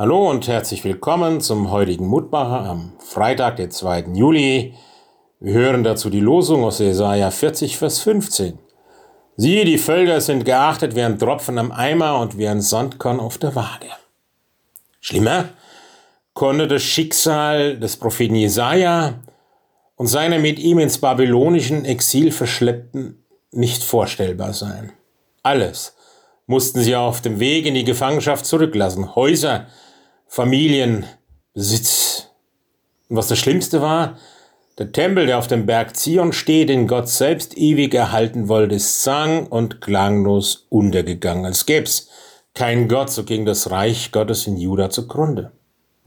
Hallo und herzlich willkommen zum heutigen Mutmacher am Freitag, den 2. Juli. Wir hören dazu die Losung aus Jesaja 40, Vers 15. Siehe, die Völker sind geachtet wie ein Tropfen am Eimer und wie ein Sandkorn auf der Waage. Schlimmer konnte das Schicksal des Propheten Jesaja und seiner mit ihm ins babylonischen Exil verschleppten nicht vorstellbar sein. Alles mussten sie auf dem Weg in die Gefangenschaft zurücklassen. Häuser, Familien, Besitz. Und was das Schlimmste war, der Tempel, der auf dem Berg Zion steht, den Gott selbst ewig erhalten wollte, ist sang- und klanglos untergegangen. Als gäb's kein Gott, so ging das Reich Gottes in Juda zugrunde.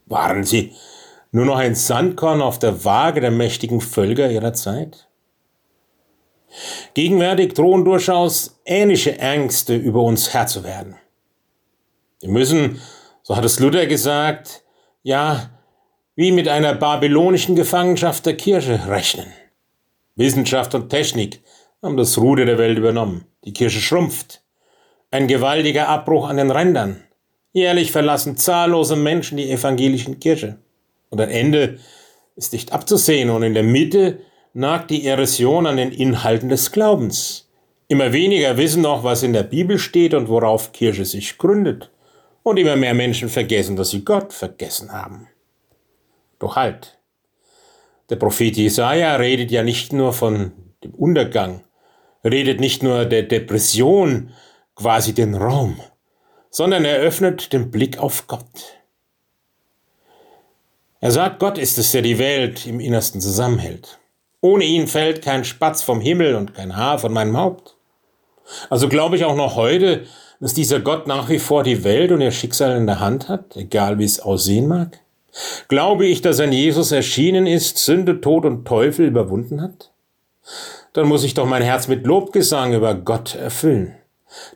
Waren sie nur noch ein Sandkorn auf der Waage der mächtigen Völker ihrer Zeit? Gegenwärtig drohen durchaus ähnliche Ängste über uns Herr zu werden. Wir müssen so hat es Luther gesagt, ja, wie mit einer babylonischen Gefangenschaft der Kirche rechnen. Wissenschaft und Technik haben das Ruder der Welt übernommen. Die Kirche schrumpft. Ein gewaltiger Abbruch an den Rändern. Jährlich verlassen zahllose Menschen die evangelischen Kirche. Und ein Ende ist nicht abzusehen und in der Mitte nagt die Erosion an den Inhalten des Glaubens. Immer weniger wissen noch, was in der Bibel steht und worauf Kirche sich gründet. Und immer mehr Menschen vergessen, dass sie Gott vergessen haben. Doch halt. Der Prophet Jesaja redet ja nicht nur von dem Untergang, redet nicht nur der Depression, quasi den Raum, sondern er öffnet den Blick auf Gott. Er sagt, Gott ist es, der die Welt im Innersten zusammenhält. Ohne ihn fällt kein Spatz vom Himmel und kein Haar von meinem Haupt. Also glaube ich auch noch heute, dass dieser Gott nach wie vor die Welt und ihr Schicksal in der Hand hat, egal wie es aussehen mag? Glaube ich, dass ein Jesus erschienen ist, Sünde, Tod und Teufel überwunden hat? Dann muss ich doch mein Herz mit Lobgesang über Gott erfüllen.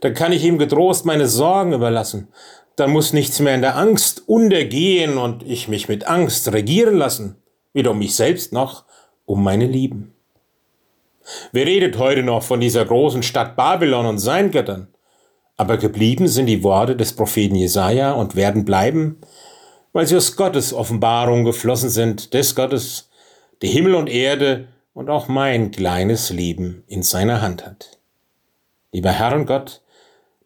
Dann kann ich ihm getrost meine Sorgen überlassen. Dann muss nichts mehr in der Angst untergehen und ich mich mit Angst regieren lassen, weder um mich selbst noch um meine Lieben. Wer redet heute noch von dieser großen Stadt Babylon und seinen Göttern? Aber geblieben sind die Worte des Propheten Jesaja und werden bleiben, weil sie aus Gottes Offenbarung geflossen sind, des Gottes, der Himmel und Erde und auch mein kleines Leben in seiner Hand hat. Lieber Herr und Gott,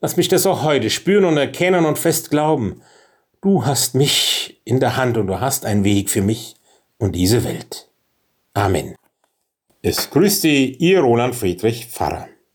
lass mich das auch heute spüren und erkennen und fest glauben. Du hast mich in der Hand und du hast einen Weg für mich und diese Welt. Amen. Es grüßt Sie, Ihr Roland Friedrich Pfarrer.